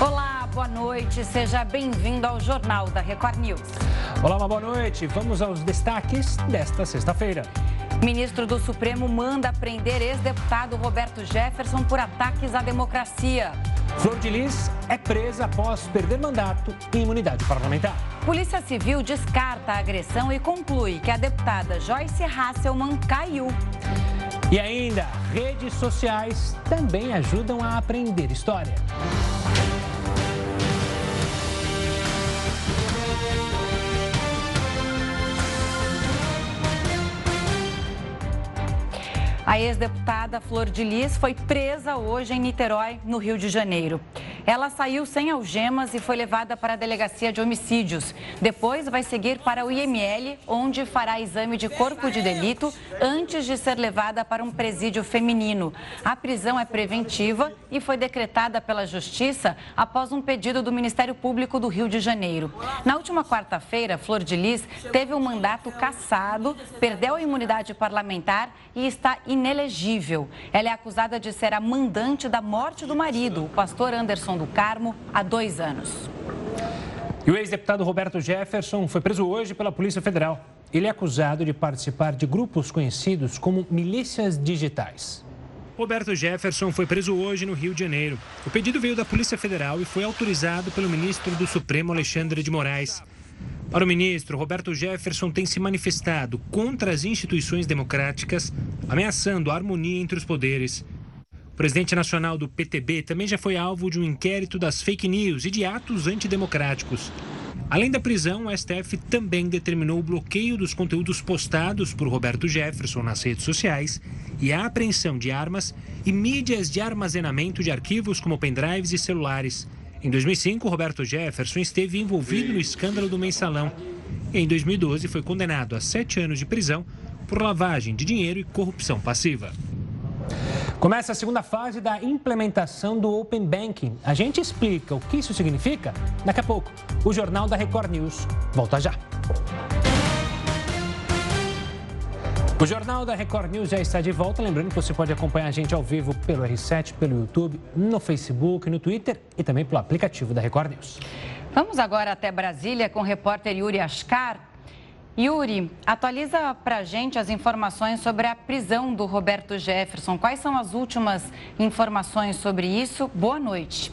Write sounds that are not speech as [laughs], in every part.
Olá, boa noite. Seja bem-vindo ao Jornal da Record News. Olá, uma boa noite. Vamos aos destaques desta sexta-feira. Ministro do Supremo manda prender ex-deputado Roberto Jefferson por ataques à democracia. Flor de Lis é presa após perder mandato e imunidade parlamentar. Polícia Civil descarta a agressão e conclui que a deputada Joyce Hasselman caiu. E ainda, redes sociais também ajudam a aprender história. A ex-deputada Flor de Lis foi presa hoje em Niterói, no Rio de Janeiro. Ela saiu sem algemas e foi levada para a delegacia de homicídios. Depois vai seguir para o IML, onde fará exame de corpo de delito antes de ser levada para um presídio feminino. A prisão é preventiva e foi decretada pela Justiça após um pedido do Ministério Público do Rio de Janeiro. Na última quarta-feira, Flor de Lis teve um mandato cassado, perdeu a imunidade parlamentar e está inelegível. Ela é acusada de ser a mandante da morte do marido, o pastor Anderson do Carmo há dois anos. E o ex-deputado Roberto Jefferson foi preso hoje pela Polícia Federal. Ele é acusado de participar de grupos conhecidos como milícias digitais. Roberto Jefferson foi preso hoje no Rio de Janeiro. O pedido veio da Polícia Federal e foi autorizado pelo ministro do Supremo, Alexandre de Moraes. Para o ministro, Roberto Jefferson tem se manifestado contra as instituições democráticas, ameaçando a harmonia entre os poderes presidente nacional do PTB também já foi alvo de um inquérito das fake news e de atos antidemocráticos. Além da prisão, o STF também determinou o bloqueio dos conteúdos postados por Roberto Jefferson nas redes sociais e a apreensão de armas e mídias de armazenamento de arquivos como pendrives e celulares. Em 2005, Roberto Jefferson esteve envolvido no escândalo do mensalão. Em 2012, foi condenado a sete anos de prisão por lavagem de dinheiro e corrupção passiva. Começa a segunda fase da implementação do Open Banking. A gente explica o que isso significa daqui a pouco. O Jornal da Record News volta já. O Jornal da Record News já está de volta. Lembrando que você pode acompanhar a gente ao vivo pelo R7, pelo YouTube, no Facebook, no Twitter e também pelo aplicativo da Record News. Vamos agora até Brasília com o repórter Yuri Ascar. Yuri, atualiza para gente as informações sobre a prisão do Roberto Jefferson. Quais são as últimas informações sobre isso? Boa noite.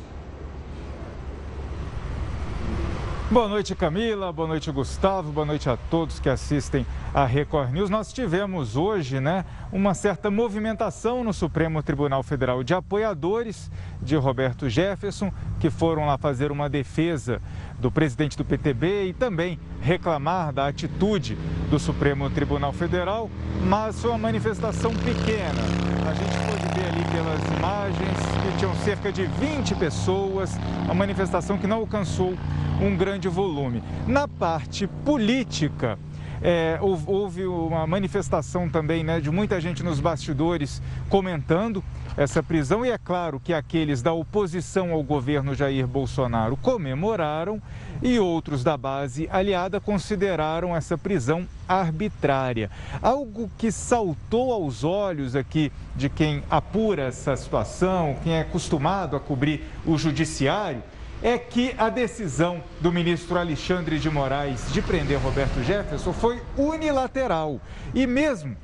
Boa noite, Camila. Boa noite, Gustavo. Boa noite a todos que assistem a Record News. Nós tivemos hoje, né, uma certa movimentação no Supremo Tribunal Federal de apoiadores de Roberto Jefferson, que foram lá fazer uma defesa do presidente do PTB e também reclamar da atitude do Supremo Tribunal Federal, mas foi uma manifestação pequena. A gente pôde ver ali pelas imagens que tinham cerca de 20 pessoas, uma manifestação que não alcançou um grande volume. Na parte política, é, houve uma manifestação também né, de muita gente nos bastidores comentando essa prisão, e é claro que aqueles da oposição ao governo Jair Bolsonaro comemoraram e outros da base aliada consideraram essa prisão arbitrária. Algo que saltou aos olhos aqui de quem apura essa situação, quem é acostumado a cobrir o judiciário, é que a decisão do ministro Alexandre de Moraes de prender Roberto Jefferson foi unilateral. E mesmo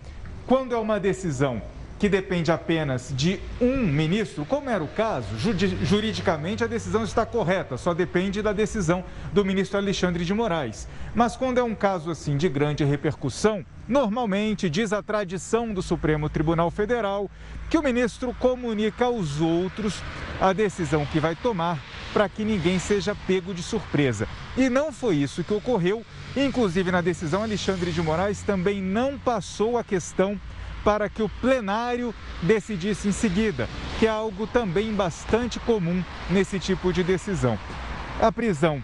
quando é uma decisão que depende apenas de um ministro, como era o caso, juridicamente a decisão está correta, só depende da decisão do ministro Alexandre de Moraes. Mas quando é um caso assim de grande repercussão, normalmente diz a tradição do Supremo Tribunal Federal que o ministro comunica aos outros a decisão que vai tomar para que ninguém seja pego de surpresa. E não foi isso que ocorreu. Inclusive, na decisão, Alexandre de Moraes também não passou a questão para que o plenário decidisse em seguida, que é algo também bastante comum nesse tipo de decisão. A prisão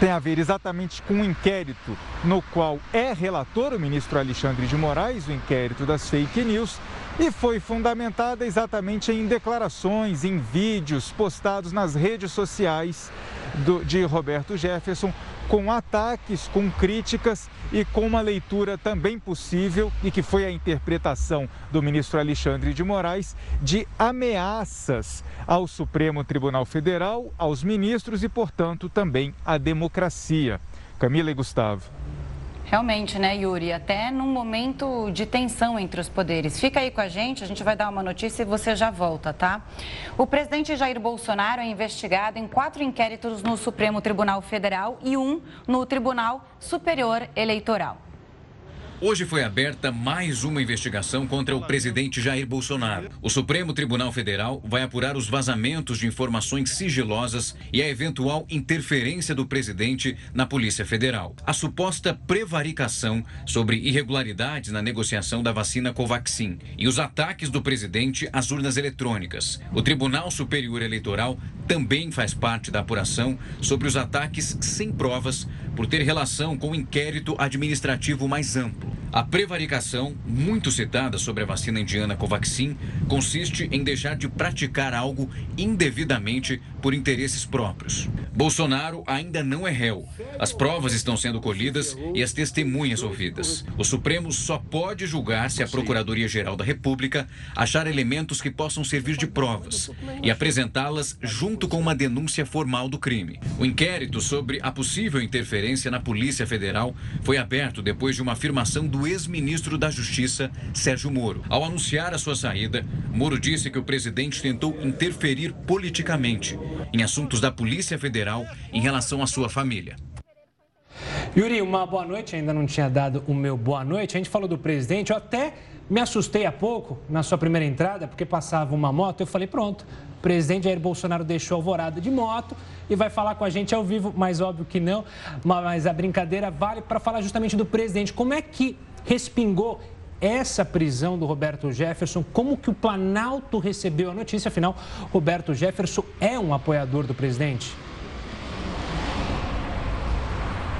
tem a ver exatamente com um inquérito no qual é relator o ministro Alexandre de Moraes, o inquérito das fake news, e foi fundamentada exatamente em declarações, em vídeos postados nas redes sociais do, de Roberto Jefferson, com ataques, com críticas e com uma leitura também possível, e que foi a interpretação do ministro Alexandre de Moraes, de ameaças ao Supremo Tribunal Federal, aos ministros e, portanto, também à democracia. Camila e Gustavo. Realmente, né, Yuri? Até num momento de tensão entre os poderes. Fica aí com a gente, a gente vai dar uma notícia e você já volta, tá? O presidente Jair Bolsonaro é investigado em quatro inquéritos no Supremo Tribunal Federal e um no Tribunal Superior Eleitoral. Hoje foi aberta mais uma investigação contra o presidente Jair Bolsonaro. O Supremo Tribunal Federal vai apurar os vazamentos de informações sigilosas e a eventual interferência do presidente na Polícia Federal. A suposta prevaricação sobre irregularidades na negociação da vacina Covaxin e os ataques do presidente às urnas eletrônicas. O Tribunal Superior Eleitoral também faz parte da apuração sobre os ataques sem provas por ter relação com o inquérito administrativo mais amplo. A prevaricação, muito citada sobre a vacina indiana Covaxin, consiste em deixar de praticar algo indevidamente por interesses próprios. Bolsonaro ainda não é réu. As provas estão sendo colhidas e as testemunhas ouvidas. O Supremo só pode julgar se a Procuradoria-Geral da República achar elementos que possam servir de provas e apresentá-las junto com uma denúncia formal do crime. O inquérito sobre a possível interferência na Polícia Federal foi aberto depois de uma afirmação do ex-ministro da Justiça, Sérgio Moro. Ao anunciar a sua saída, Moro disse que o presidente tentou interferir politicamente em assuntos da Polícia Federal em relação à sua família. Yuri, uma boa noite. Ainda não tinha dado o meu boa noite. A gente falou do presidente. Eu até me assustei há pouco na sua primeira entrada, porque passava uma moto. Eu falei, pronto, presidente Jair Bolsonaro deixou alvorada de moto e vai falar com a gente ao vivo. Mas óbvio que não. Mas a brincadeira vale para falar justamente do presidente. Como é que respingou essa prisão do Roberto Jefferson, como que o Planalto recebeu a notícia, afinal, Roberto Jefferson é um apoiador do presidente?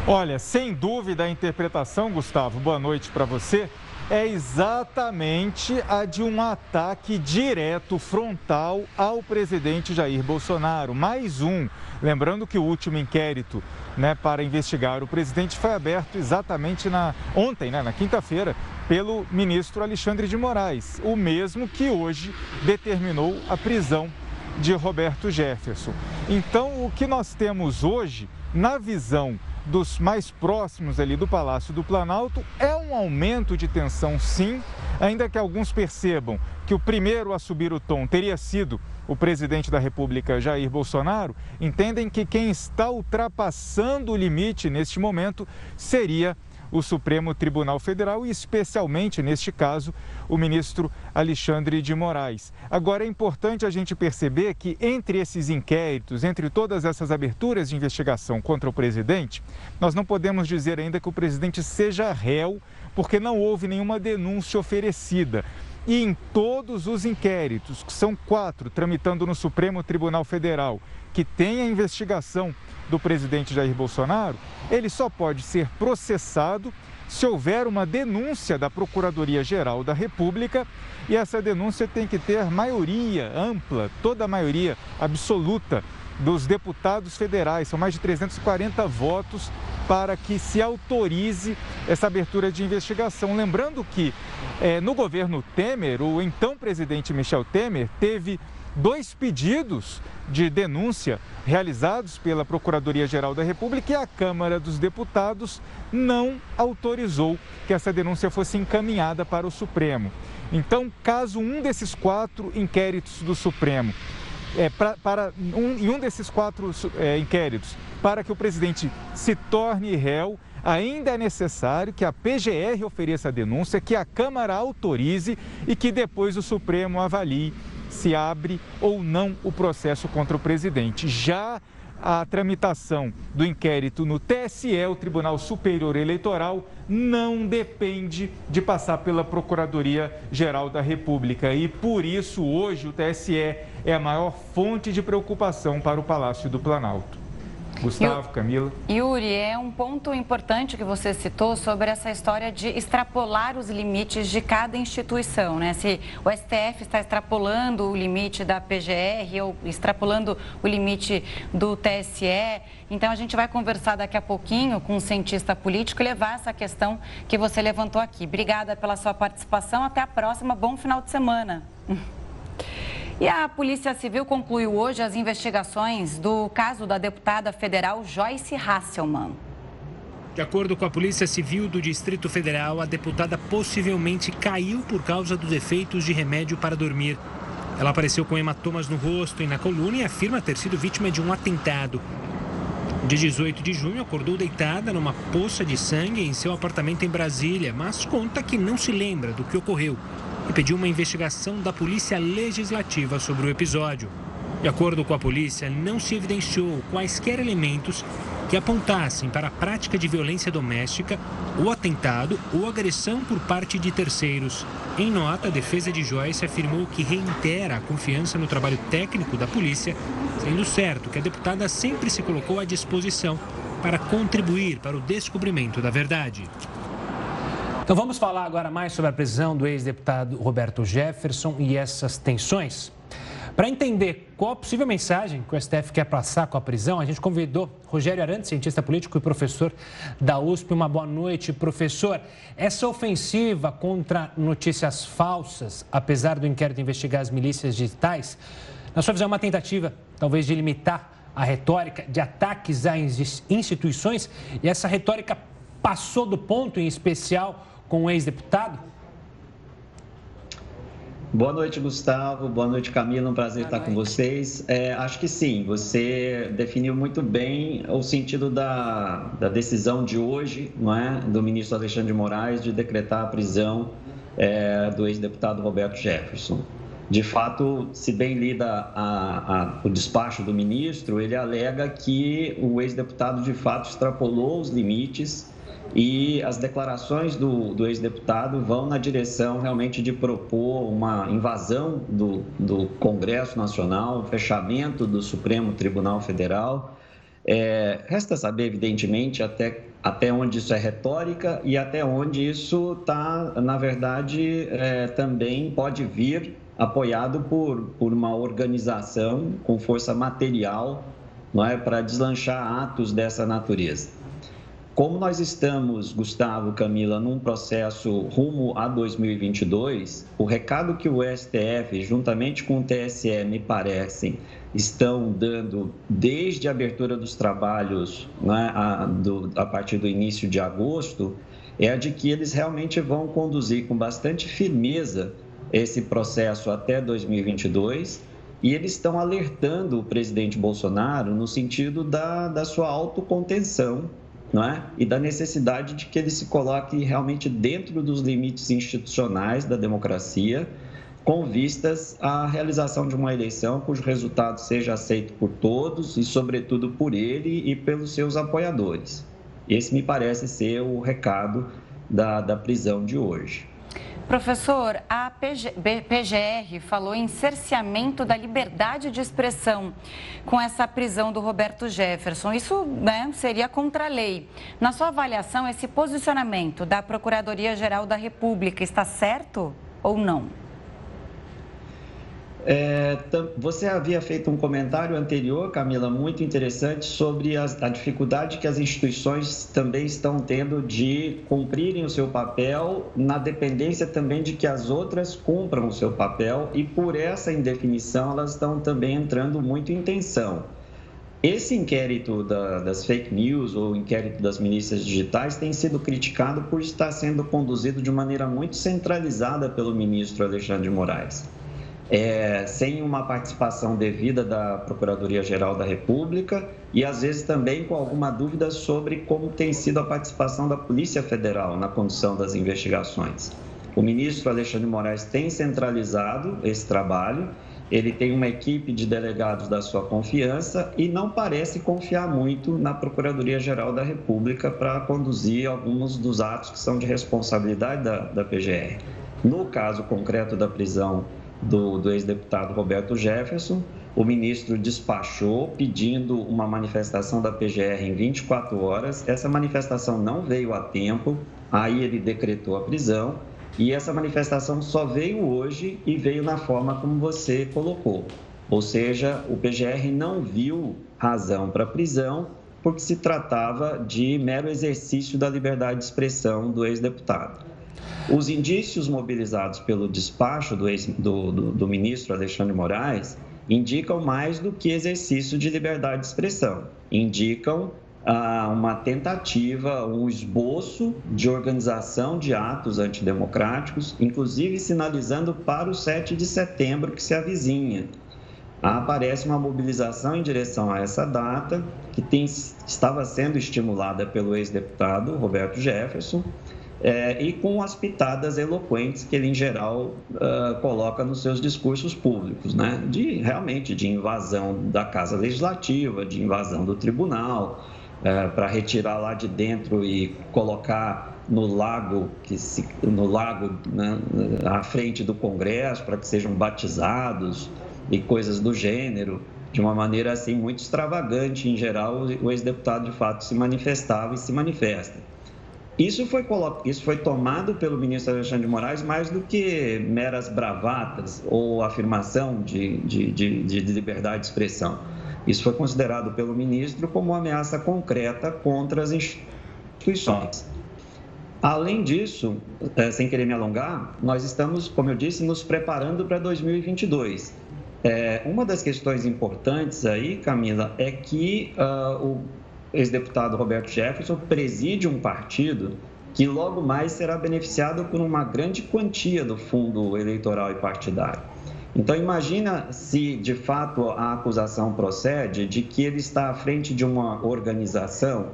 Olha, sem dúvida a interpretação, Gustavo, boa noite para você, é exatamente a de um ataque direto, frontal ao presidente Jair Bolsonaro. Mais um. Lembrando que o último inquérito né, para investigar o presidente foi aberto exatamente na, ontem, né, na quinta-feira, pelo ministro Alexandre de Moraes, o mesmo que hoje determinou a prisão de Roberto Jefferson. Então, o que nós temos hoje, na visão dos mais próximos ali do Palácio do Planalto, é um aumento de tensão, sim, ainda que alguns percebam que o primeiro a subir o tom teria sido o presidente da República, Jair Bolsonaro, entendem que quem está ultrapassando o limite neste momento seria o Supremo Tribunal Federal e, especialmente neste caso, o ministro Alexandre de Moraes. Agora, é importante a gente perceber que, entre esses inquéritos, entre todas essas aberturas de investigação contra o presidente, nós não podemos dizer ainda que o presidente seja réu, porque não houve nenhuma denúncia oferecida. E em todos os inquéritos, que são quatro, tramitando no Supremo Tribunal Federal, que tem a investigação do presidente Jair Bolsonaro, ele só pode ser processado se houver uma denúncia da Procuradoria-Geral da República e essa denúncia tem que ter maioria ampla, toda a maioria absoluta dos deputados federais. São mais de 340 votos para que se autorize essa abertura de investigação. Lembrando que é, no governo Temer, o então presidente Michel Temer teve dois pedidos de denúncia realizados pela Procuradoria-Geral da República e a Câmara dos Deputados não autorizou que essa denúncia fosse encaminhada para o Supremo. Então, caso um desses quatro inquéritos do Supremo, é, pra, para um, em um desses quatro é, inquéritos, para que o presidente se torne réu, ainda é necessário que a PGR ofereça a denúncia, que a Câmara autorize e que depois o Supremo avalie se abre ou não o processo contra o presidente. Já a tramitação do inquérito no TSE, o Tribunal Superior Eleitoral, não depende de passar pela Procuradoria-Geral da República. E por isso, hoje, o TSE é a maior fonte de preocupação para o Palácio do Planalto. Gustavo, Camila. Yuri, é um ponto importante que você citou sobre essa história de extrapolar os limites de cada instituição, né? Se o STF está extrapolando o limite da PGR ou extrapolando o limite do TSE. Então a gente vai conversar daqui a pouquinho com um cientista político e levar essa questão que você levantou aqui. Obrigada pela sua participação. Até a próxima. Bom final de semana. [laughs] E a Polícia Civil concluiu hoje as investigações do caso da deputada federal Joyce Hasselman. De acordo com a Polícia Civil do Distrito Federal, a deputada possivelmente caiu por causa dos efeitos de remédio para dormir. Ela apareceu com hematomas no rosto e na coluna e afirma ter sido vítima de um atentado. De 18 de junho, acordou deitada numa poça de sangue em seu apartamento em Brasília, mas conta que não se lembra do que ocorreu e pediu uma investigação da Polícia Legislativa sobre o episódio. De acordo com a polícia, não se evidenciou quaisquer elementos que apontassem para a prática de violência doméstica, ou atentado ou agressão por parte de terceiros. Em nota, a defesa de Joyce afirmou que reitera a confiança no trabalho técnico da polícia, sendo certo que a deputada sempre se colocou à disposição para contribuir para o descobrimento da verdade. Então vamos falar agora mais sobre a prisão do ex-deputado Roberto Jefferson e essas tensões. Para entender qual a possível mensagem que o STF quer passar com a prisão, a gente convidou Rogério Arantes, cientista político e professor da USP. Uma boa noite, professor. Essa ofensiva contra notícias falsas, apesar do inquérito investigar as milícias digitais, na sua visão, é uma tentativa, talvez, de limitar a retórica de ataques a instituições e essa retórica passou do ponto, em especial com o ex-deputado? Boa noite, Gustavo. Boa noite, Camila. Um prazer Boa estar noite. com vocês. É, acho que sim, você definiu muito bem o sentido da, da decisão de hoje, não é? do ministro Alexandre de Moraes, de decretar a prisão é, do ex-deputado Roberto Jefferson. De fato, se bem lida a, a, o despacho do ministro, ele alega que o ex-deputado de fato extrapolou os limites e as declarações do, do ex-deputado vão na direção realmente de propor uma invasão do, do Congresso Nacional, o fechamento do Supremo Tribunal Federal. É, resta saber, evidentemente, até, até onde isso é retórica e até onde isso está, na verdade, é, também pode vir apoiado por, por uma organização com força material não é, para deslanchar atos dessa natureza. Como nós estamos, Gustavo, Camila, num processo rumo a 2022, o recado que o STF, juntamente com o TSE, me parecem, estão dando desde a abertura dos trabalhos né, a, do, a partir do início de agosto, é a de que eles realmente vão conduzir com bastante firmeza esse processo até 2022 e eles estão alertando o presidente Bolsonaro no sentido da, da sua autocontenção é? e da necessidade de que ele se coloque realmente dentro dos limites institucionais da democracia, com vistas à realização de uma eleição cujo resultado seja aceito por todos e, sobretudo, por ele e pelos seus apoiadores. Esse me parece ser o recado da, da prisão de hoje. Professor, a PG, PGR falou em cerceamento da liberdade de expressão com essa prisão do Roberto Jefferson. Isso né, seria contra a lei. Na sua avaliação, esse posicionamento da Procuradoria-Geral da República está certo ou não? É, você havia feito um comentário anterior, Camila, muito interessante sobre a, dificuldade que as instituições também estão tendo de cumprirem o seu papel, na dependência também de que as outras cumpram o seu papel, e por essa indefinição elas estão também entrando muito em tensão. Esse inquérito da, das fake news ou inquérito das milícias digitais tem sido criticado por estar sendo conduzido de maneira muito centralizada pelo ministro Alexandre de Moraes é, sem uma participação devida da Procuradoria-Geral da República e, às vezes, também com alguma dúvida sobre como tem sido a participação da Polícia Federal na condução das investigações. O ministro Alexandre Moraes tem centralizado esse trabalho, ele tem uma equipe de delegados da sua confiança e não parece confiar muito na Procuradoria-Geral da República para conduzir alguns dos atos que são de responsabilidade da, da PGR. No caso concreto da prisão do, do ex-deputado Roberto Jefferson, o ministro despachou pedindo uma manifestação da PGR em 24 horas. Essa manifestação não veio a tempo, aí ele decretou a prisão e essa manifestação só veio hoje e veio na forma como você colocou. Ou seja, o PGR não viu razão para prisão porque se tratava de mero exercício da liberdade de expressão do ex-deputado. Os indícios mobilizados pelo despacho do, ex, do, do, do ministro Alexandre Moraes indicam mais do que exercício de liberdade de expressão, indicam ah, uma tentativa, um esboço de organização de atos antidemocráticos, inclusive sinalizando para o 7 de setembro que se avizinha. Aparece uma mobilização em direção a essa data, que tem, estava sendo estimulada pelo ex-deputado Roberto Jefferson, é, e com as pitadas eloquentes que ele, em geral, uh, coloca nos seus discursos públicos, né? de realmente de invasão da Casa Legislativa, de invasão do tribunal, uh, para retirar lá de dentro e colocar no lago que se, no lago né, à frente do Congresso para que sejam batizados e coisas do gênero de uma maneira assim muito extravagante em geral o ex-deputado de fato se manifestava e se manifesta isso foi, isso foi tomado pelo ministro Alexandre de Moraes mais do que meras bravatas ou afirmação de, de, de, de liberdade de expressão. Isso foi considerado pelo ministro como uma ameaça concreta contra as instituições. Além disso, eh, sem querer me alongar, nós estamos, como eu disse, nos preparando para 2022. É, uma das questões importantes aí, Camila, é que uh, o ex-deputado Roberto Jefferson preside um partido que logo mais será beneficiado por uma grande quantia do fundo eleitoral e partidário. Então imagina se de fato a acusação procede de que ele está à frente de uma organização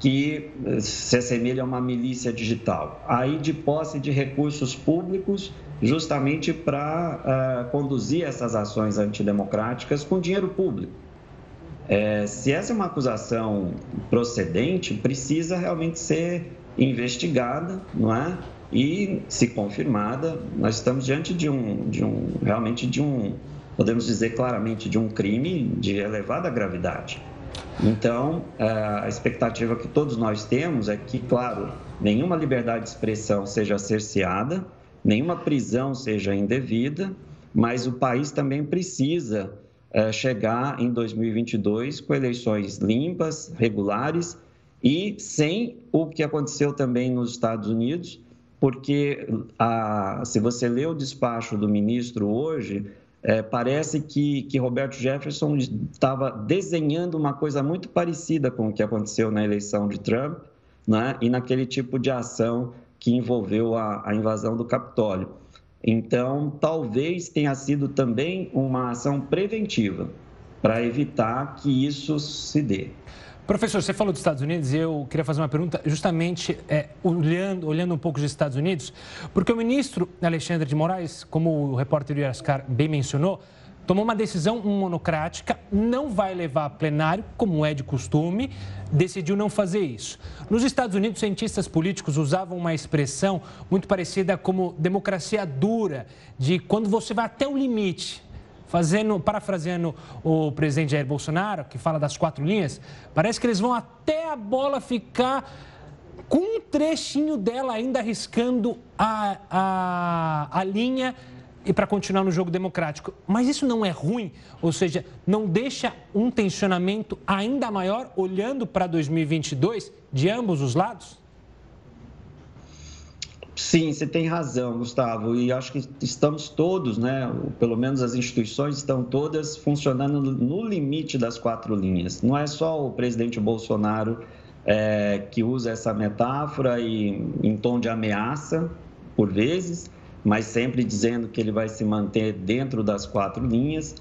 que eh, se assemelha a uma milícia digital, aí de posse de recursos públicos justamente para uh, conduzir essas ações antidemocráticas com dinheiro público. É, se essa é uma acusação procedente, precisa realmente ser investigada, não é? E, se confirmada, nós estamos diante de um, de um realmente de um, podemos dizer claramente, de um crime de elevada gravidade. Então, é, a expectativa que todos nós temos é que, claro, nenhuma liberdade de expressão seja cerceada, nenhuma prisão seja indevida, mas o país também precisa é, chegar em 2022 com eleições limpas, regulares e sem o que aconteceu também nos Estados Unidos, porque a, se você lê o despacho do ministro hoje, é, parece que, que Roberto Jefferson estava desenhando uma coisa muito parecida com o que aconteceu na eleição de Trump né, e naquele tipo de ação que envolveu a, a invasão do Capitólio. Então, talvez tenha sido também uma ação preventiva para evitar que isso se dê. Professor, você falou dos Estados Unidos e eu queria fazer uma pergunta justamente é, olhando, olhando um pouco dos Estados Unidos, porque o ministro Alexandre de Moraes, como o repórter Yascar bem mencionou, tomou uma decisão monocrática, não vai levar a plenário, como é de costume, decidiu não fazer isso. Nos Estados Unidos, cientistas políticos usavam uma expressão muito parecida como democracia dura, de quando você vai até o limite. Fazendo, parafraseando o presidente Jair Bolsonaro, que fala das quatro linhas, parece que eles vão até a bola ficar com um trechinho dela ainda arriscando a, a, a linha e para continuar no jogo democrático. Mas isso não é ruim, ou seja, não deixa um tensionamento ainda maior olhando para 2022 de ambos os lados? Sim, você tem razão, Gustavo, e acho que estamos todos, né? Pelo menos as instituições estão todas funcionando no limite das quatro linhas. Não é só o presidente Bolsonaro é, que usa essa metáfora e em tom de ameaça, por vezes, mas sempre dizendo que ele vai se manter dentro das quatro linhas.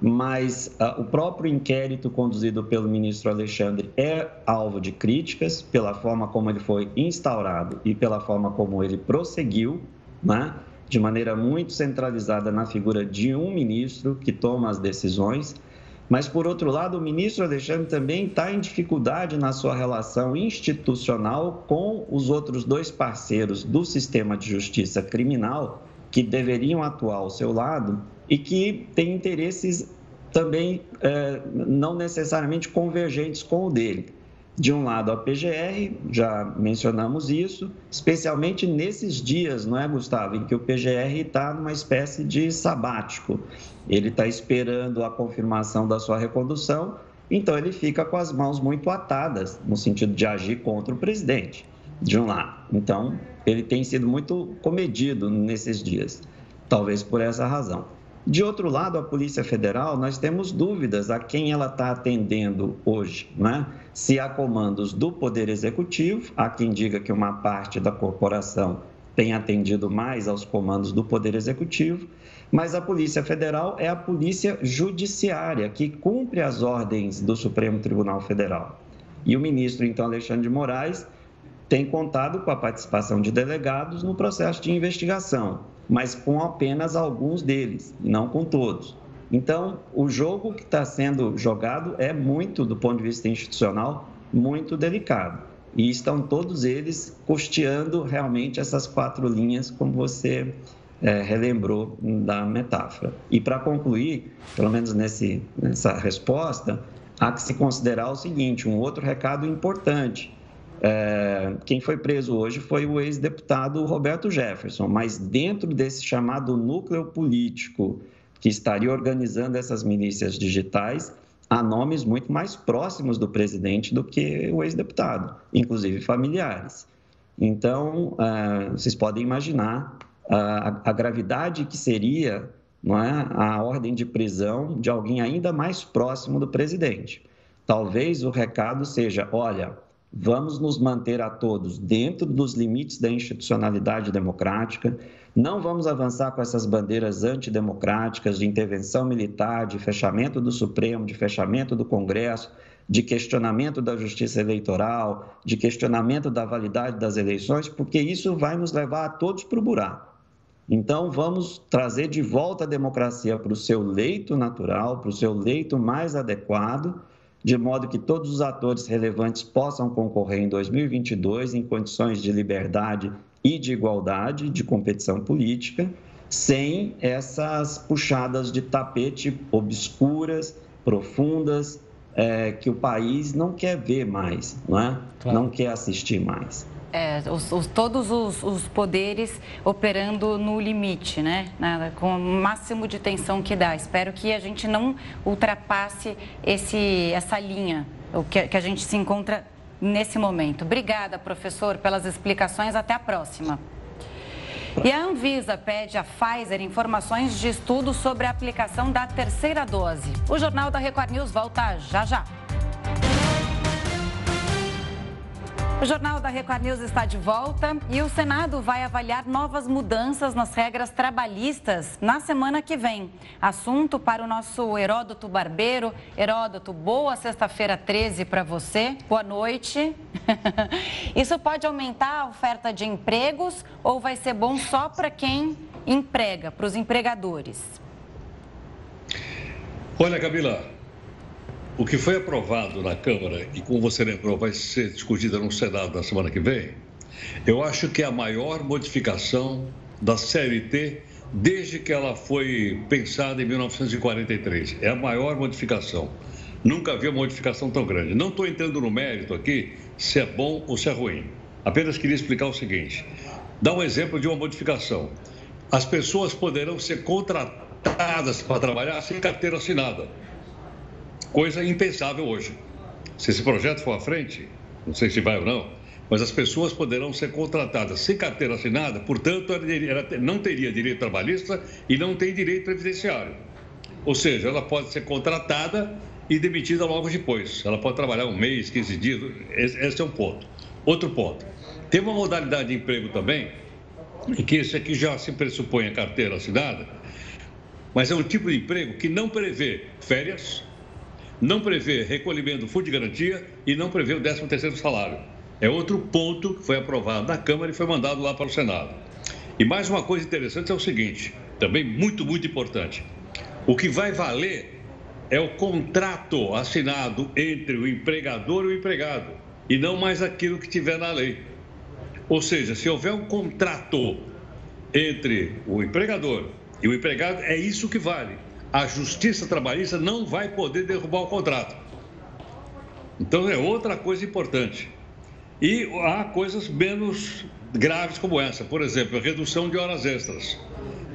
Mas uh, o próprio inquérito conduzido pelo ministro Alexandre é alvo de críticas pela forma como ele foi instaurado e pela forma como ele prosseguiu, né? de maneira muito centralizada na figura de um ministro que toma as decisões. Mas, por outro lado, o ministro Alexandre também está em dificuldade na sua relação institucional com os outros dois parceiros do sistema de justiça criminal que deveriam atuar ao seu lado e que têm interesses também é, não necessariamente convergentes com o dele. De um lado, a PGR, já mencionamos isso, especialmente nesses dias, não é, Gustavo, em que o PGR está numa espécie de sabático. Ele está esperando a confirmação da sua recondução, então ele fica com as mãos muito atadas, no sentido de agir contra o presidente, de um lado. Então, ele tem sido muito comedido nesses dias, talvez por essa razão. De outro lado, a Polícia Federal, nós temos dúvidas a quem ela está atendendo hoje, né? Se há comandos do Poder Executivo, há quem diga que uma parte da corporação tem atendido mais aos comandos do Poder Executivo, mas a Polícia Federal é a polícia judiciária que cumpre as ordens do Supremo Tribunal Federal. E o ministro, então, Alexandre de Moraes, tem contado com a participação de delegados no processo de investigação mas com apenas alguns deles, não com todos. Então, o jogo que está sendo jogado é muito, do ponto de vista institucional, muito delicado. E estão todos eles custeando realmente essas quatro linhas, como você é, relembrou da metáfora. E para concluir, pelo menos nesse, nessa resposta, há que se considerar o seguinte: um outro recado importante. É, quem foi preso hoje foi o ex-deputado Roberto Jefferson, mas dentro desse chamado núcleo político que estaria organizando essas milícias digitais, há nomes muito mais próximos do presidente do que o ex-deputado, inclusive familiares. Então, é, vocês podem imaginar a, a, gravidade que seria é, a ordem de prisão de alguém ainda mais próximo do presidente. Talvez o recado seja: olha Vamos nos manter a todos dentro dos limites da institucionalidade democrática. Não vamos avançar com essas bandeiras antidemocráticas de intervenção militar, de fechamento do Supremo, de fechamento do Congresso, de questionamento da justiça eleitoral, de questionamento da validade das eleições, porque isso vai nos levar a todos para o buraco. Então, vamos trazer de volta a democracia para o seu leito natural, para o seu leito mais adequado de modo que todos os atores relevantes possam concorrer em 2022 em condições de liberdade e de igualdade de competição política, sem essas puxadas de tapete obscuras, profundas, é, que o país não quer ver mais, não, é? Claro. não quer assistir mais. É, os, os, todos os, os, poderes operando no limite, né? com o máximo de tensão que dá. Espero que a gente não ultrapasse esse, essa linha, o que, que a gente se encontra nesse momento. Obrigada, professor, pelas explicações. Até a próxima. E a Anvisa pede à Pfizer informações de estudo sobre a aplicação da terceira dose. O Jornal da Record News volta já já. O Jornal da Record News está de volta e o Senado vai avaliar novas mudanças nas regras trabalhistas na semana que vem. Assunto para o nosso Heródoto Barbeiro. Heródoto, boa sexta-feira 13 para você. Boa noite. [laughs] Isso pode aumentar a oferta de empregos ou vai ser bom só para quem emprega, para os empregadores? Olha, Camila, o que foi aprovado na Câmara e, como você lembrou, vai ser discutida no Senado na semana que vem, eu acho que é a maior modificação da CLT desde que ela foi pensada em 1943. É a maior modificação. Nunca havia modificação tão grande. Não estou entrando no mérito aqui se é bom ou se é ruim. Apenas queria explicar o seguinte: dá um exemplo de uma modificação. As pessoas poderão ser contratadas para trabalhar sem carteira assinada coisa impensável hoje. Se esse projeto for à frente, não sei se vai ou não, mas as pessoas poderão ser contratadas sem carteira assinada, portanto, ela não teria direito trabalhista e não tem direito previdenciário. Ou seja, ela pode ser contratada e demitida logo depois. Ela pode trabalhar um mês, 15 dias, esse é um ponto. Outro ponto, tem uma modalidade de emprego também, em que esse aqui já se pressupõe a carteira assinada, mas é um tipo de emprego que não prevê férias, não prevê recolhimento do fundo de garantia e não prevê o 13º salário. É outro ponto que foi aprovado na Câmara e foi mandado lá para o Senado. E mais uma coisa interessante é o seguinte, também muito, muito importante. O que vai valer é o contrato assinado entre o empregador e o empregado, e não mais aquilo que tiver na lei. Ou seja, se houver um contrato entre o empregador e o empregado, é isso que vale. A Justiça Trabalhista não vai poder derrubar o contrato. Então é outra coisa importante. E há coisas menos graves como essa, por exemplo, redução de horas extras.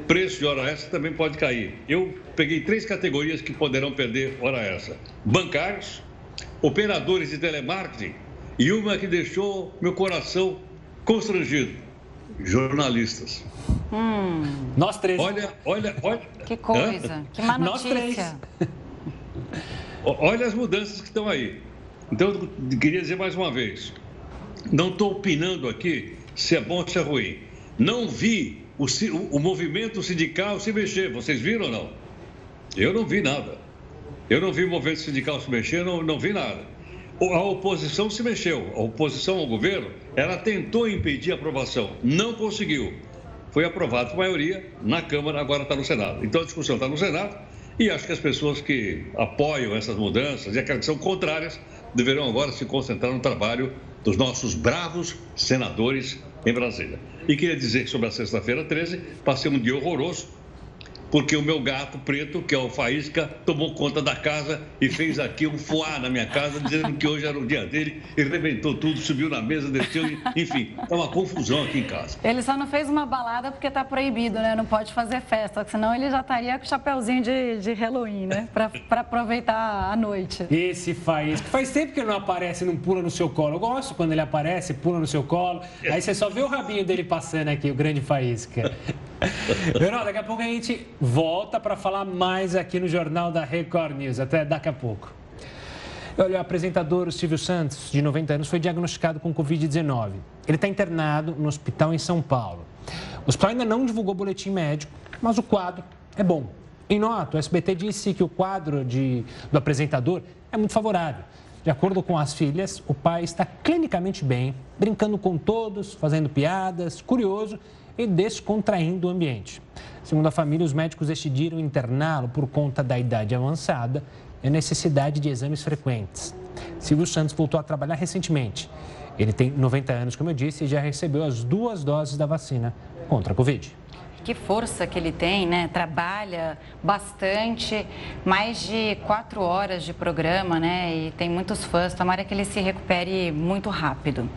Preço de hora extra também pode cair. Eu peguei três categorias que poderão perder hora extra: bancários, operadores de telemarketing e uma que deixou meu coração constrangido: jornalistas. Hum. Nós três. Olha, olha, olha. Que coisa, Hã? que má notícia. Nós três. [laughs] Olha as mudanças que estão aí. Então, eu queria dizer mais uma vez: não estou opinando aqui se é bom ou se é ruim. Não vi o, o, movimento sindical se mexer. Vocês viram ou não? Eu não vi nada. Eu não vi o movimento sindical se mexer, não, não vi nada. A oposição se mexeu. A oposição ao governo, ela tentou impedir a aprovação. Não conseguiu. Foi aprovado por maioria na Câmara, agora está no Senado. Então a discussão está no Senado e acho que as pessoas que apoiam essas mudanças e aquelas que são contrárias deverão agora se concentrar no trabalho dos nossos bravos senadores em Brasília. E queria dizer que sobre a sexta-feira 13, passei um dia horroroso, porque o meu gato preto, que é o Faísca, tomou conta da casa e fez aqui um fuá na minha casa, dizendo que hoje era o dia dele, ele rebentou tudo, subiu na mesa, desceu, enfim, é uma confusão aqui em casa. Ele só não fez uma balada porque está proibido, né? Não pode fazer festa, senão ele já estaria com o chapéuzinho de, de Halloween, né? Para aproveitar a noite. Esse Faísca, faz tempo que ele não aparece, não pula no seu colo. Eu gosto quando ele aparece, pula no seu colo, aí você só vê o rabinho dele passando aqui, o grande Faísca. [laughs] Leonardo, daqui a pouco a gente volta para falar mais aqui no Jornal da Record News. Até daqui a pouco. Olha, o apresentador Silvio Santos, de 90 anos, foi diagnosticado com Covid-19. Ele está internado no hospital em São Paulo. O hospital ainda não divulgou boletim médico, mas o quadro é bom. Em nota, o SBT disse que o quadro de, do apresentador é muito favorável. De acordo com as filhas, o pai está clinicamente bem, brincando com todos, fazendo piadas, curioso e descontraindo o ambiente. Segundo a família, os médicos decidiram interná-lo por conta da idade avançada e necessidade de exames frequentes. Silvio Santos voltou a trabalhar recentemente. Ele tem 90 anos, como eu disse, e já recebeu as duas doses da vacina contra a Covid que força que ele tem, né? Trabalha bastante, mais de quatro horas de programa, né? E tem muitos fãs. Tomara que ele se recupere muito rápido.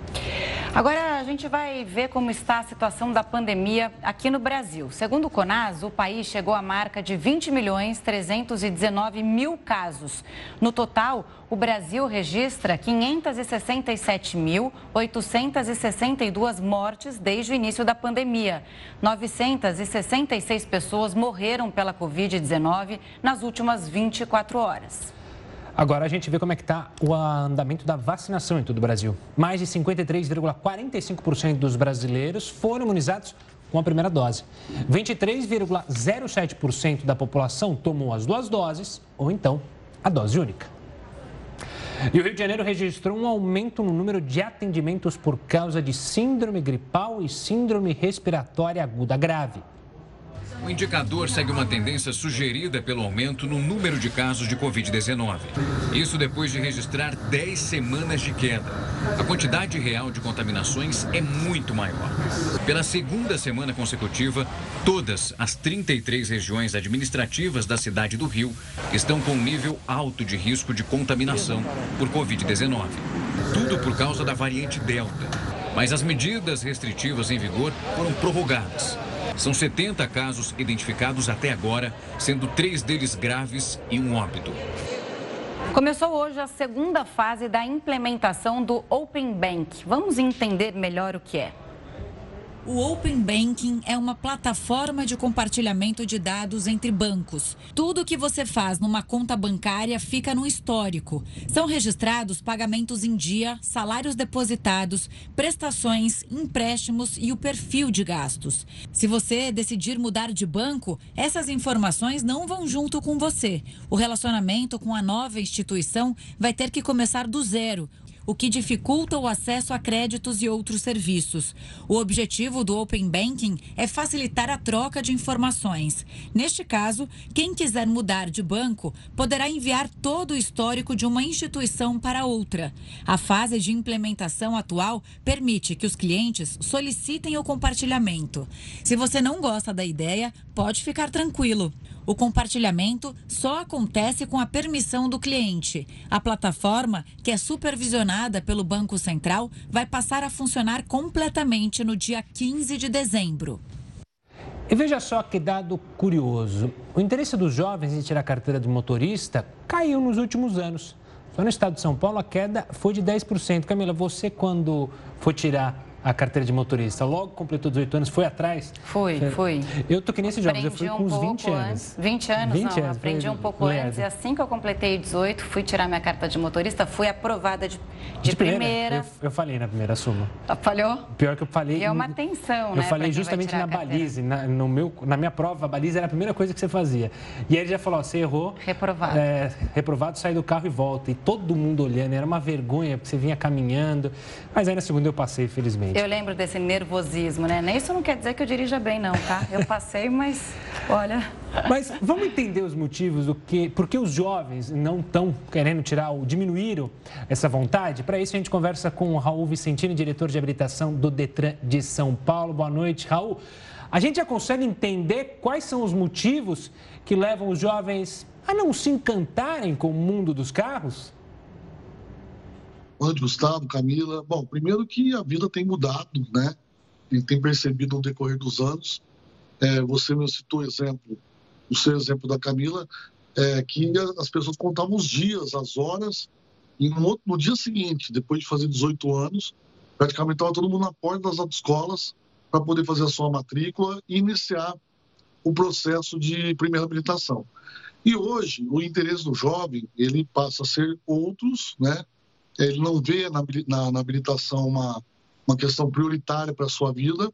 Agora a gente vai ver como está a situação da pandemia aqui no Brasil. Segundo o Conas, o país chegou à marca de 20 milhões 319 mil casos. No total, o Brasil registra 567.862 mortes desde o início da pandemia. 966 pessoas morreram pela Covid-19 nas últimas 24 horas. Agora a gente vê como é que está o andamento da vacinação em todo o Brasil. Mais de 53,45% dos brasileiros foram imunizados com a primeira dose. 23,07% da população tomou as duas doses ou então a dose única. E o Rio de Janeiro registrou um aumento no número de atendimentos por causa de síndrome gripal e síndrome respiratória aguda grave. O indicador segue uma tendência sugerida pelo aumento no número de casos de Covid-19. Isso depois de registrar 10 semanas de queda. A quantidade real de contaminações é muito maior. Pela segunda semana consecutiva, todas as 33 regiões administrativas da cidade do Rio estão com um nível alto de risco de contaminação por Covid-19. Tudo por causa da variante Delta. Mas as medidas restritivas em vigor foram prorrogadas. São 70 casos identificados até agora, sendo três deles graves e um óbito. Começou hoje a segunda fase da implementação do Open Bank. Vamos entender melhor o que é. O Open Banking é uma plataforma de compartilhamento de dados entre bancos. Tudo que você faz numa conta bancária fica no histórico. São registrados pagamentos em dia, salários depositados, prestações, empréstimos e o perfil de gastos. Se você decidir mudar de banco, essas informações não vão junto com você. O relacionamento com a nova instituição vai ter que começar do zero o que dificulta o acesso a créditos e outros serviços. O objetivo do Open Banking é facilitar a troca de informações. Neste caso, quem quiser mudar de banco poderá enviar todo o histórico de uma instituição para outra. A fase de implementação atual permite que os clientes solicitem o compartilhamento. Se você não gosta da ideia, pode ficar tranquilo. O compartilhamento só acontece com a permissão do cliente. A plataforma, que é supervisionada pelo Banco Central, vai passar a funcionar completamente no dia 15 de dezembro. E veja só que dado curioso: o interesse dos jovens em tirar carteira de motorista caiu nos últimos anos. Só no estado de São Paulo a queda foi de 10%. Camila, você quando foi tirar a carteira de motorista. Logo completou 18 anos, foi atrás? Foi, foi. Eu tô que nesse jovens, eu fui com uns 20 anos. Antes. 20 anos, 20 não, anos, aprendi um pouco lerdo. antes. E assim que eu completei 18, fui tirar minha carta de motorista, fui aprovada de, de, de primeira. primeira. Eu, eu, falei na primeira suma. Ah, falhou? Pior que eu falei... E é uma tensão, eu né? Eu falei justamente na balize, na, no meu, na minha prova, a balize era a primeira coisa que você fazia. E aí ele já falou, ó, você errou. Reprovado. É, reprovado, sai do carro e volta. E todo mundo olhando, era uma vergonha, porque você vinha caminhando. Mas aí na segunda eu passei, felizmente. Eu lembro desse nervosismo, né? Isso não quer dizer que eu dirija bem, não, tá? Eu passei, mas olha. Mas vamos entender os motivos do que, por que os jovens não estão querendo tirar ou diminuíram essa vontade? Para isso a gente conversa com o Raul Vicentini, diretor de habilitação do Detran de São Paulo. Boa noite, Raul. A gente já consegue entender quais são os motivos que levam os jovens a não se encantarem com o mundo dos carros? Noite, Gustavo, Camila. Bom, primeiro que a vida tem mudado, né? e tem percebido no decorrer dos anos. É, você me citou exemplo, o seu exemplo da Camila, é, que as pessoas contavam os dias, as horas, e no, no dia seguinte, depois de fazer 18 anos, praticamente estava todo mundo na porta das autoescolas para poder fazer a sua matrícula e iniciar o processo de primeira habilitação. E hoje, o interesse do jovem, ele passa a ser outros, né? Ele não vê na, na, na habilitação uma, uma questão prioritária para a sua vida,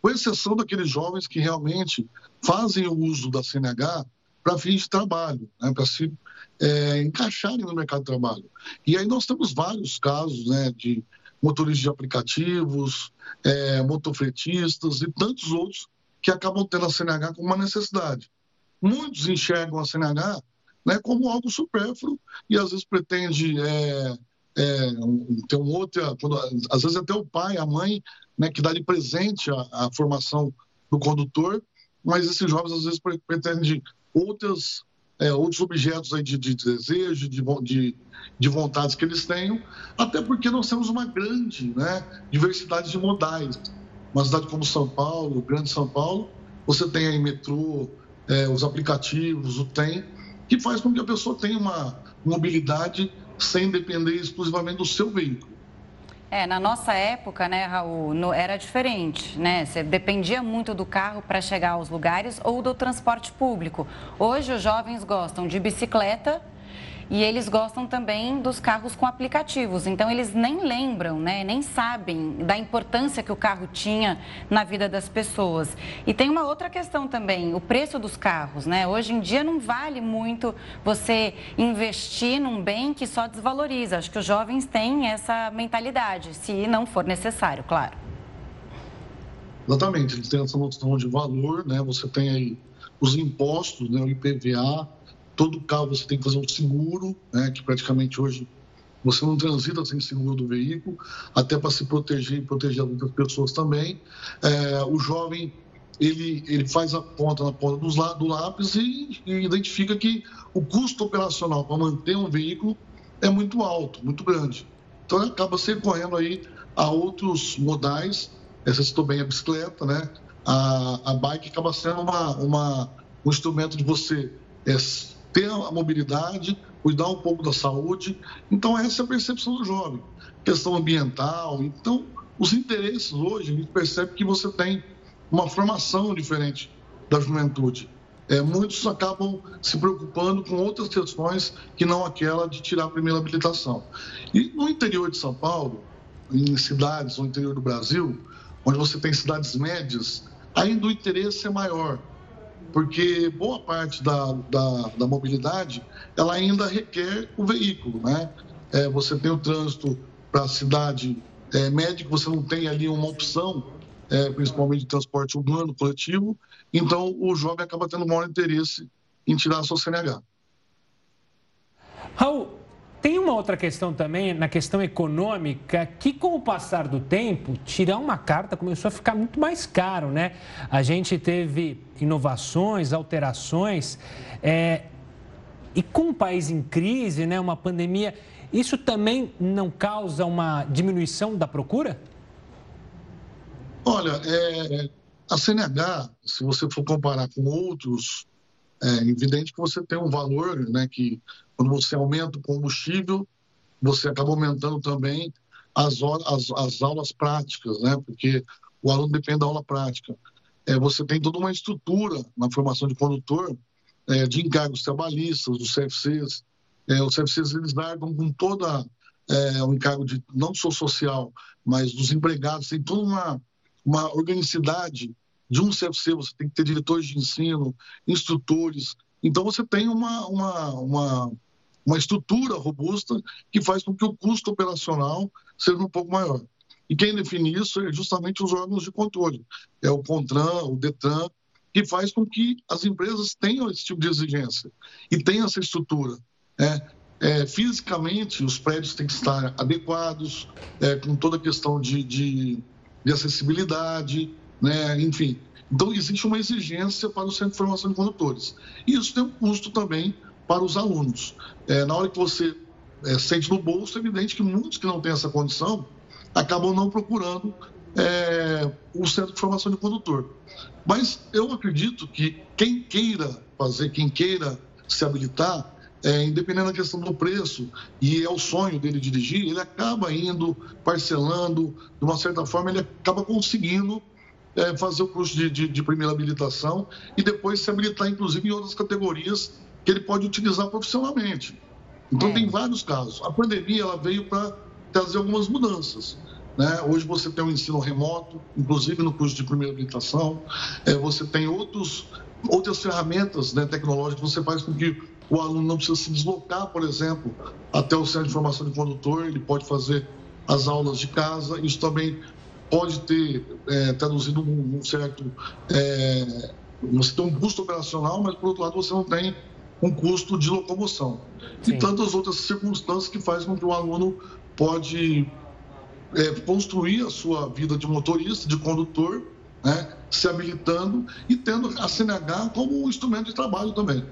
com exceção daqueles jovens que realmente fazem o uso da CNH para fins de trabalho, né, para se é, encaixarem no mercado de trabalho. E aí nós temos vários casos né, de motoristas de aplicativos, é, motofretistas e tantos outros que acabam tendo a CNH como uma necessidade. Muitos enxergam a CNH né, como algo supérfluo e às vezes pretende é, é, tem um quando, às vezes até o pai, a mãe, né, que dá de presente a, a formação do condutor, mas esses jovens às vezes pretendem outras, é, outros objetos aí de, de desejo, de, de, de, vontades que eles tenham, até porque nós temos uma grande né, diversidade de modais. Uma cidade como São Paulo, Grande São Paulo, você tem aí metrô, é, os aplicativos, o TEM, que faz com que a pessoa tenha uma mobilidade sem depender exclusivamente do seu veículo. É, na nossa época, né, Raul, no, era diferente, né? Você dependia muito do carro para chegar aos lugares ou do transporte público. Hoje os jovens gostam de bicicleta e eles gostam também dos carros com aplicativos. Então, eles nem lembram, né, nem sabem da importância que o carro tinha na vida das pessoas. E tem uma outra questão também, o preço dos carros. Né? Hoje em dia não vale muito você investir num bem que só desvaloriza. Acho que os jovens têm essa mentalidade, se não for necessário, claro. Exatamente, eles têm essa noção de valor, né? Você tem aí os impostos, né? o IPVA, todo carro você tem que fazer um seguro, né, que praticamente hoje você não transita sem seguro do veículo, até para se proteger e proteger outras pessoas também. É, o jovem, ele, ele faz a ponta na ponta dos, do lápis e, e identifica que o custo operacional para manter um veículo é muito alto, muito grande. Então, ele acaba se recorrendo aí a outros modais, essa citou bem a bicicleta, né? A, a bike acaba sendo uma, uma, um instrumento de você é, ter a mobilidade, cuidar um pouco da saúde. Então, essa é a percepção do jovem. Questão ambiental. Então, os interesses hoje, a gente percebe que você tem uma formação diferente da juventude. É, muitos acabam se preocupando com outras questões que não aquela de tirar a primeira habilitação. E no interior de São Paulo, em cidades no interior do Brasil, onde você tem cidades médias, ainda o interesse é maior porque boa parte da, da, da mobilidade ela ainda requer o veículo, né? É, você tem o trânsito para a cidade é, média, você não tem ali uma opção, é, principalmente de transporte urbano, coletivo, então o jovem acaba tendo maior interesse em tirar a sua CNH. Raul, tem uma outra questão também, na questão econômica, que com o passar do tempo, tirar uma carta começou a ficar muito mais caro, né? A gente teve inovações, alterações, é, e com o país em crise, né, uma pandemia, isso também não causa uma diminuição da procura? Olha, é, a CNH, se você for comparar com outros, é evidente que você tem um valor, né, que quando você aumenta o combustível, você acaba aumentando também as, horas, as, as aulas práticas, né, porque o aluno depende da aula prática. É, você tem toda uma estrutura na formação de condutor é, de encargos trabalhistas, dos CFCs. É, os CFCs eles largam com toda é, o encargo de não só social, mas dos empregados, tem toda uma, uma organicidade de um CFC, você tem que ter diretores de ensino, instrutores. Então, você tem uma, uma, uma, uma estrutura robusta que faz com que o custo operacional seja um pouco maior. E quem define isso é justamente os órgãos de controle. É o CONTRAN, o DETRAN, que faz com que as empresas tenham esse tipo de exigência e tenham essa estrutura. É, é, fisicamente, os prédios têm que estar adequados, é, com toda a questão de, de, de acessibilidade, né? enfim. Então, existe uma exigência para o Centro de Formação de Condutores. E isso tem um custo também para os alunos. É, na hora que você é, sente no bolso, é evidente que muitos que não têm essa condição acabam não procurando é, o Centro de Formação de Condutor. Mas eu acredito que quem queira fazer, quem queira se habilitar, é, independente da questão do preço, e é o sonho dele dirigir, ele acaba indo, parcelando, de uma certa forma, ele acaba conseguindo é, fazer o curso de, de, de, primeira habilitação e depois se habilitar, inclusive, em outras categorias que ele pode utilizar profissionalmente. Então, é. tem vários casos. A pandemia ela veio para trazer algumas mudanças. Né? Hoje você tem um ensino remoto, inclusive no curso de primeira habilitação. É, você tem outros, outras ferramentas né, tecnológicas que você faz com que o aluno não precisa se deslocar, por exemplo, até o centro de formação de condutor, ele pode fazer as aulas de casa. Isso também pode ter é, traduzido um, um certo. É, você tem um custo operacional, mas por outro lado você não tem um custo de locomoção. Sim. E tantas outras circunstâncias que fazem com que o aluno pode é, construir a sua vida de motorista, de condutor, né, se habilitando e tendo a CNH como um instrumento de trabalho também.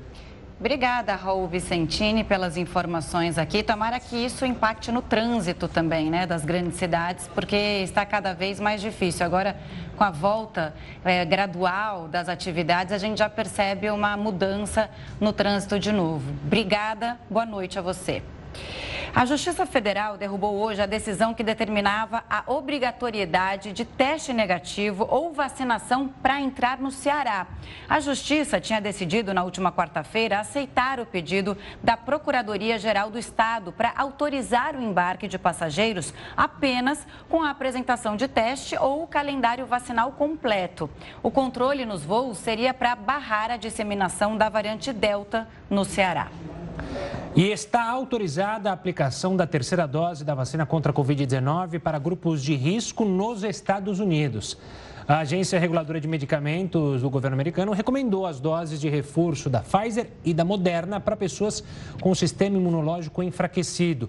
Obrigada, Raul Vicentini, pelas informações aqui. Tomara que isso impacte no trânsito também, né, das grandes cidades, porque está cada vez mais difícil. Agora, com a volta é, gradual das atividades, a gente já percebe uma mudança no trânsito de novo. Obrigada, boa noite a você. A Justiça Federal derrubou hoje a decisão que determinava a obrigatoriedade de teste negativo ou vacinação para entrar no Ceará. A Justiça tinha decidido na última quarta-feira aceitar o pedido da Procuradoria-Geral do Estado para autorizar o embarque de passageiros apenas com a apresentação de teste ou o calendário vacinal completo. O controle nos voos seria para barrar a disseminação da variante Delta no Ceará. E está autorizada a aplicação da terceira dose da vacina contra a Covid-19 para grupos de risco nos Estados Unidos. A Agência Reguladora de Medicamentos do governo americano recomendou as doses de reforço da Pfizer e da Moderna para pessoas com sistema imunológico enfraquecido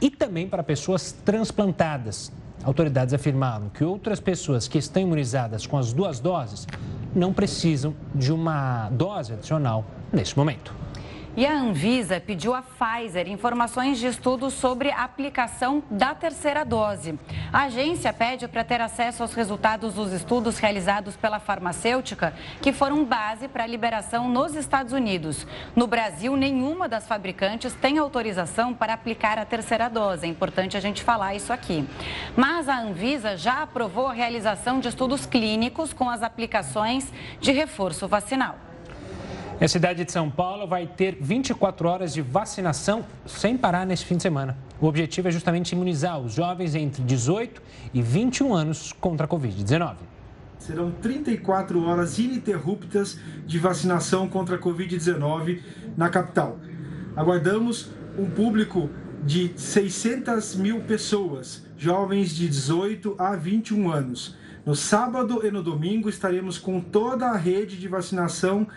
e também para pessoas transplantadas. Autoridades afirmaram que outras pessoas que estão imunizadas com as duas doses não precisam de uma dose adicional neste momento. E a Anvisa pediu à Pfizer informações de estudos sobre a aplicação da terceira dose. A agência pede para ter acesso aos resultados dos estudos realizados pela farmacêutica, que foram base para a liberação nos Estados Unidos. No Brasil, nenhuma das fabricantes tem autorização para aplicar a terceira dose. É importante a gente falar isso aqui. Mas a Anvisa já aprovou a realização de estudos clínicos com as aplicações de reforço vacinal. A cidade de São Paulo vai ter 24 horas de vacinação sem parar neste fim de semana. O objetivo é justamente imunizar os jovens entre 18 e 21 anos contra a Covid-19. Serão 34 horas ininterruptas de vacinação contra a Covid-19 na capital. Aguardamos um público de 600 mil pessoas, jovens de 18 a 21 anos. No sábado e no domingo estaremos com toda a rede de vacinação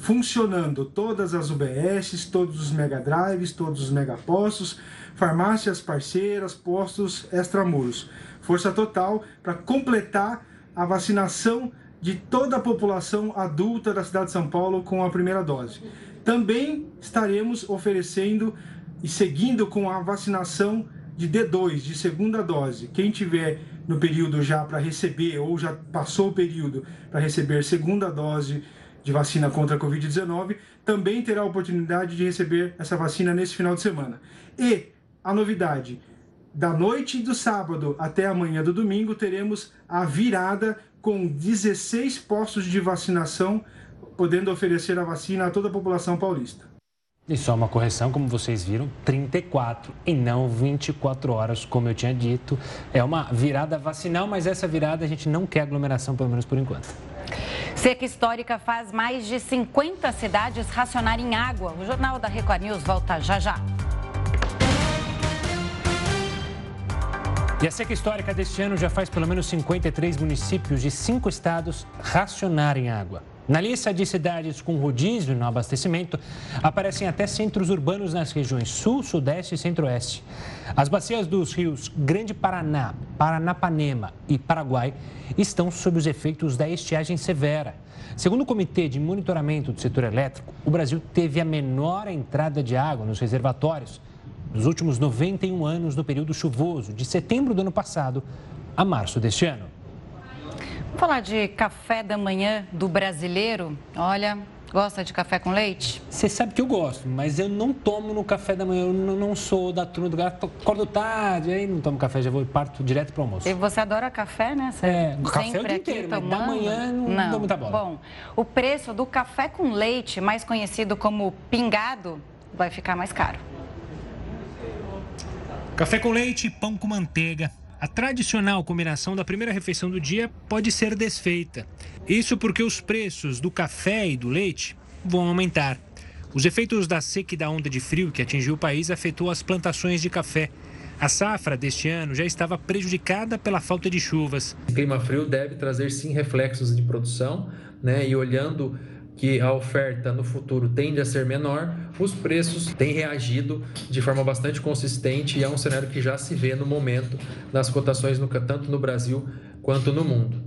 funcionando todas as UBSs, todos os mega drives, todos os megapostos, farmácias parceiras, postos extramuros. Força total para completar a vacinação de toda a população adulta da cidade de São Paulo com a primeira dose. Também estaremos oferecendo e seguindo com a vacinação de D2, de segunda dose. Quem tiver no período já para receber ou já passou o período para receber segunda dose de vacina contra a Covid-19, também terá a oportunidade de receber essa vacina nesse final de semana. E a novidade, da noite do sábado até amanhã do domingo, teremos a virada com 16 postos de vacinação, podendo oferecer a vacina a toda a população paulista. E só uma correção, como vocês viram, 34 e não 24 horas, como eu tinha dito. É uma virada vacinal, mas essa virada a gente não quer aglomeração, pelo menos por enquanto. Seca histórica faz mais de 50 cidades racionarem água. O Jornal da Record News volta já já. E a seca histórica deste ano já faz pelo menos 53 municípios de cinco estados racionarem água. Na lista de cidades com rodízio no abastecimento, aparecem até centros urbanos nas regiões Sul, Sudeste e Centro-Oeste. As bacias dos rios Grande Paraná, Paranapanema e Paraguai estão sob os efeitos da estiagem severa. Segundo o Comitê de Monitoramento do Setor Elétrico, o Brasil teve a menor entrada de água nos reservatórios nos últimos 91 anos no período chuvoso, de setembro do ano passado a março deste ano. Vamos falar de café da manhã do brasileiro. Olha, gosta de café com leite? Você sabe que eu gosto, mas eu não tomo no café da manhã. Eu não sou da turma do gato. Acordo tarde, aí não tomo café, já vou parto direto para o almoço. E você adora café, né? Você é, café é o dia inteiro, mas da manhã não, não dou muita bola. Bom, o preço do café com leite, mais conhecido como pingado, vai ficar mais caro. Café com leite e pão com manteiga. A tradicional combinação da primeira refeição do dia pode ser desfeita. Isso porque os preços do café e do leite vão aumentar. Os efeitos da seca e da onda de frio que atingiu o país afetou as plantações de café. A safra deste ano já estava prejudicada pela falta de chuvas. O clima frio deve trazer sim reflexos de produção, né? E olhando que a oferta no futuro tende a ser menor, os preços têm reagido de forma bastante consistente e é um cenário que já se vê no momento das cotações no, tanto no Brasil quanto no mundo.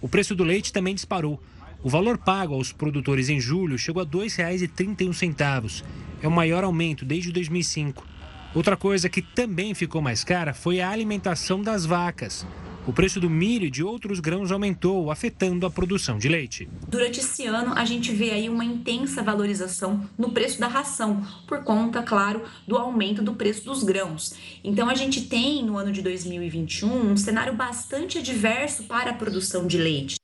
O preço do leite também disparou. O valor pago aos produtores em julho chegou a R$ 2,31. É o maior aumento desde 2005. Outra coisa que também ficou mais cara foi a alimentação das vacas. O preço do milho e de outros grãos aumentou, afetando a produção de leite. Durante esse ano, a gente vê aí uma intensa valorização no preço da ração, por conta, claro, do aumento do preço dos grãos. Então, a gente tem no ano de 2021 um cenário bastante adverso para a produção de leite.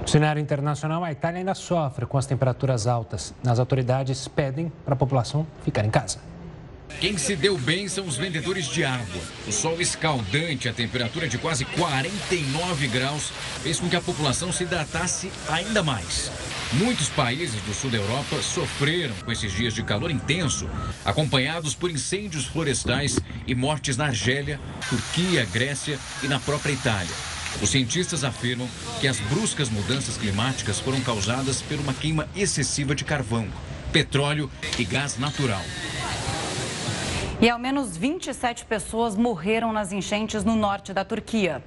No cenário internacional, a Itália ainda sofre com as temperaturas altas. As autoridades pedem para a população ficar em casa. Quem se deu bem são os vendedores de água. O sol escaldante, a temperatura de quase 49 graus, fez com que a população se hidratasse ainda mais. Muitos países do sul da Europa sofreram com esses dias de calor intenso, acompanhados por incêndios florestais e mortes na Argélia, Turquia, Grécia e na própria Itália. Os cientistas afirmam que as bruscas mudanças climáticas foram causadas por uma queima excessiva de carvão, petróleo e gás natural. E ao menos 27 pessoas morreram nas enchentes no norte da Turquia.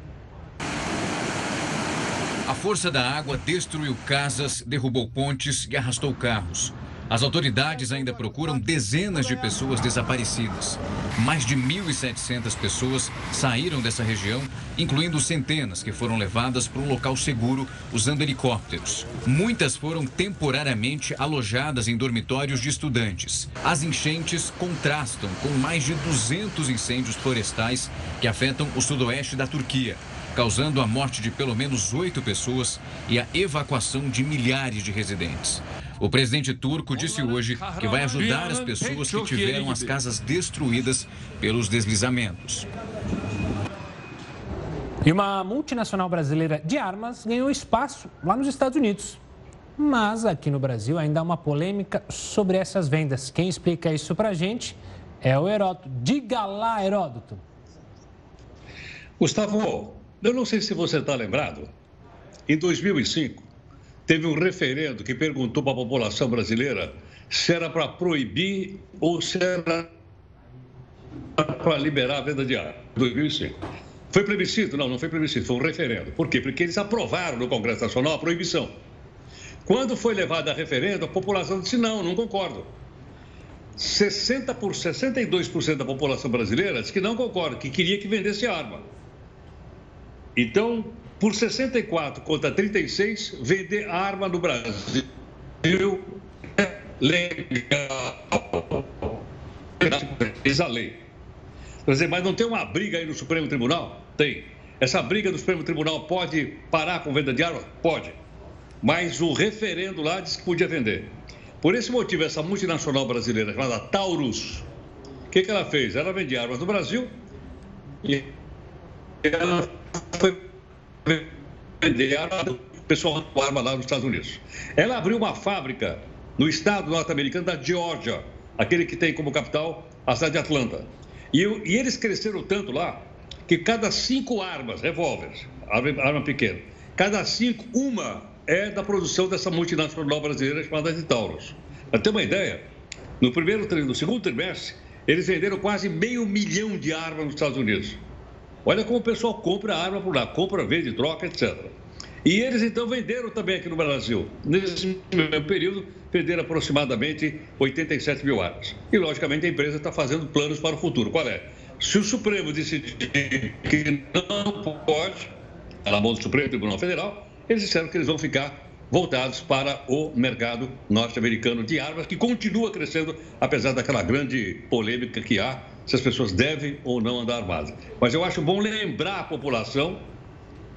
A força da água destruiu casas, derrubou pontes e arrastou carros. As autoridades ainda procuram dezenas de pessoas desaparecidas. Mais de 1.700 pessoas saíram dessa região, incluindo centenas que foram levadas para um local seguro usando helicópteros. Muitas foram temporariamente alojadas em dormitórios de estudantes. As enchentes contrastam com mais de 200 incêndios florestais que afetam o sudoeste da Turquia causando a morte de pelo menos oito pessoas e a evacuação de milhares de residentes. O presidente turco disse hoje que vai ajudar as pessoas que tiveram as casas destruídas pelos deslizamentos. E uma multinacional brasileira de armas ganhou espaço lá nos Estados Unidos. Mas aqui no Brasil ainda há uma polêmica sobre essas vendas. Quem explica isso pra gente é o Heródoto. Diga lá, Heródoto. Gustavo, eu não sei se você está lembrado. Em 2005, teve um referendo que perguntou para a população brasileira se era para proibir ou se era para liberar a venda de arma. 2005. Foi plebiscito? Não, não foi plebiscito, foi um referendo. Por quê? Porque eles aprovaram no Congresso Nacional a proibição. Quando foi levado a referendo, a população disse: não, não concordo. 60 por 62% da população brasileira disse que não concorda, que queria que vendesse arma. Então, por 64 contra 36, vender arma no Brasil é legal. Diz a lei. Quer dizer, mas não tem uma briga aí no Supremo Tribunal? Tem. Essa briga do Supremo Tribunal pode parar com venda de arma? Pode. Mas o referendo lá disse que podia vender. Por esse motivo, essa multinacional brasileira chamada Taurus, o que, que ela fez? Ela vende armas no Brasil e ela foi vender o pessoal com arma lá nos Estados Unidos. Ela abriu uma fábrica no estado norte-americano da Geórgia, aquele que tem como capital a cidade de Atlanta. E, e eles cresceram tanto lá que cada cinco armas, revólveres, arma pequena, cada cinco, uma é da produção dessa multinacional brasileira chamada de Taurus. Para ter uma ideia, no primeiro no segundo trimestre, eles venderam quase meio milhão de armas nos Estados Unidos. Olha como o pessoal compra arma por lá, compra, vende, troca, etc. E eles então venderam também aqui no Brasil. Nesse mesmo período, venderam aproximadamente 87 mil armas. E, logicamente, a empresa está fazendo planos para o futuro. Qual é? Se o Supremo decidir que não pode, na mão do Supremo Tribunal Federal, eles disseram que eles vão ficar voltados para o mercado norte-americano de armas, que continua crescendo, apesar daquela grande polêmica que há se as pessoas devem ou não andar armadas. Mas eu acho bom lembrar a população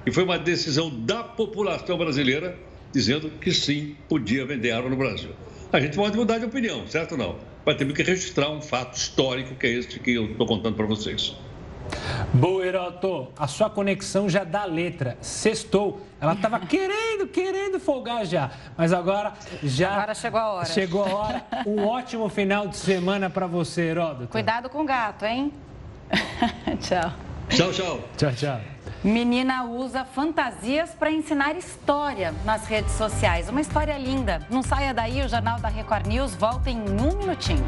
que foi uma decisão da população brasileira dizendo que sim, podia vender arma no Brasil. A gente pode mudar de opinião, certo ou não? Mas temos que registrar um fato histórico que é este que eu estou contando para vocês. Boa, Heroto. A sua conexão já dá letra. Sextou. Ela estava [laughs] querendo, querendo folgar já. Mas agora já. Agora chegou a hora. Chegou a [laughs] hora. Um ótimo final de semana para você, Heródoto. Cuidado com o gato, hein? [laughs] tchau. Tchau, tchau. Tchau, tchau. Menina usa fantasias para ensinar história nas redes sociais. Uma história linda. Não saia daí, o Jornal da Record News volta em um minutinho.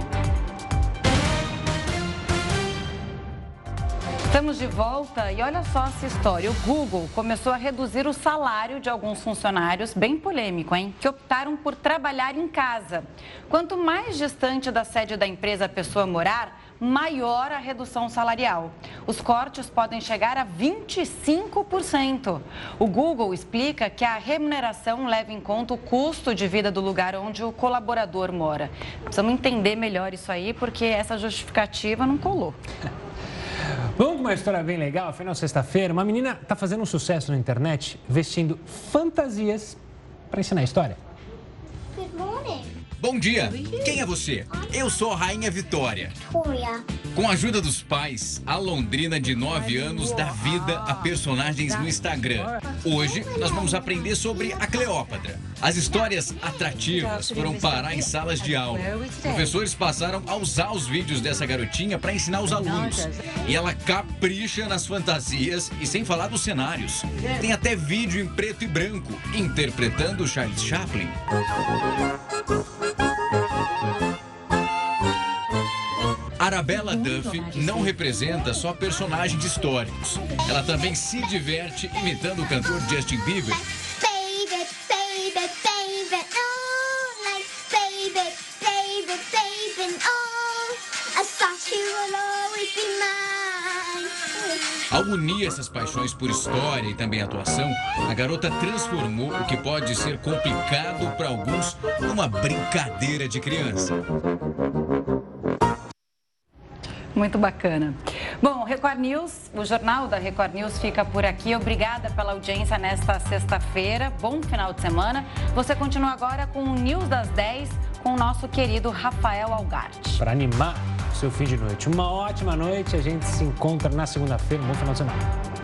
Estamos de volta e olha só essa história. O Google começou a reduzir o salário de alguns funcionários, bem polêmico, hein? Que optaram por trabalhar em casa. Quanto mais distante da sede da empresa a pessoa morar, maior a redução salarial. Os cortes podem chegar a 25%. O Google explica que a remuneração leva em conta o custo de vida do lugar onde o colaborador mora. Precisamos entender melhor isso aí, porque essa justificativa não colou. Vamos com uma história bem legal. Afinal, sexta-feira, uma menina está fazendo um sucesso na internet vestindo fantasias para ensinar história. Good morning. Bom dia! Quem é você? Eu sou a Rainha Vitória. Com a ajuda dos pais, a Londrina de 9 anos dá vida a personagens no Instagram. Hoje nós vamos aprender sobre a Cleópatra. As histórias atrativas foram parar em salas de aula. Professores passaram a usar os vídeos dessa garotinha para ensinar os alunos. E ela capricha nas fantasias e sem falar dos cenários. Tem até vídeo em preto e branco, interpretando Charles Chaplin. Arabella Duff não representa só personagens históricos. Ela também se diverte imitando o cantor Justin Bieber. Baby, baby, baby, oh, like baby, baby, baby, oh, I thought you would always be mine. Ao unir essas paixões por história e também atuação, a garota transformou o que pode ser complicado para alguns numa brincadeira de criança. Muito bacana. Bom, Record News, o jornal da Record News fica por aqui. Obrigada pela audiência nesta sexta-feira. Bom final de semana. Você continua agora com o News das 10 com o nosso querido Rafael Algarte. Para animar seu fim de noite. Uma ótima noite. A gente se encontra na segunda-feira. Bom final de semana.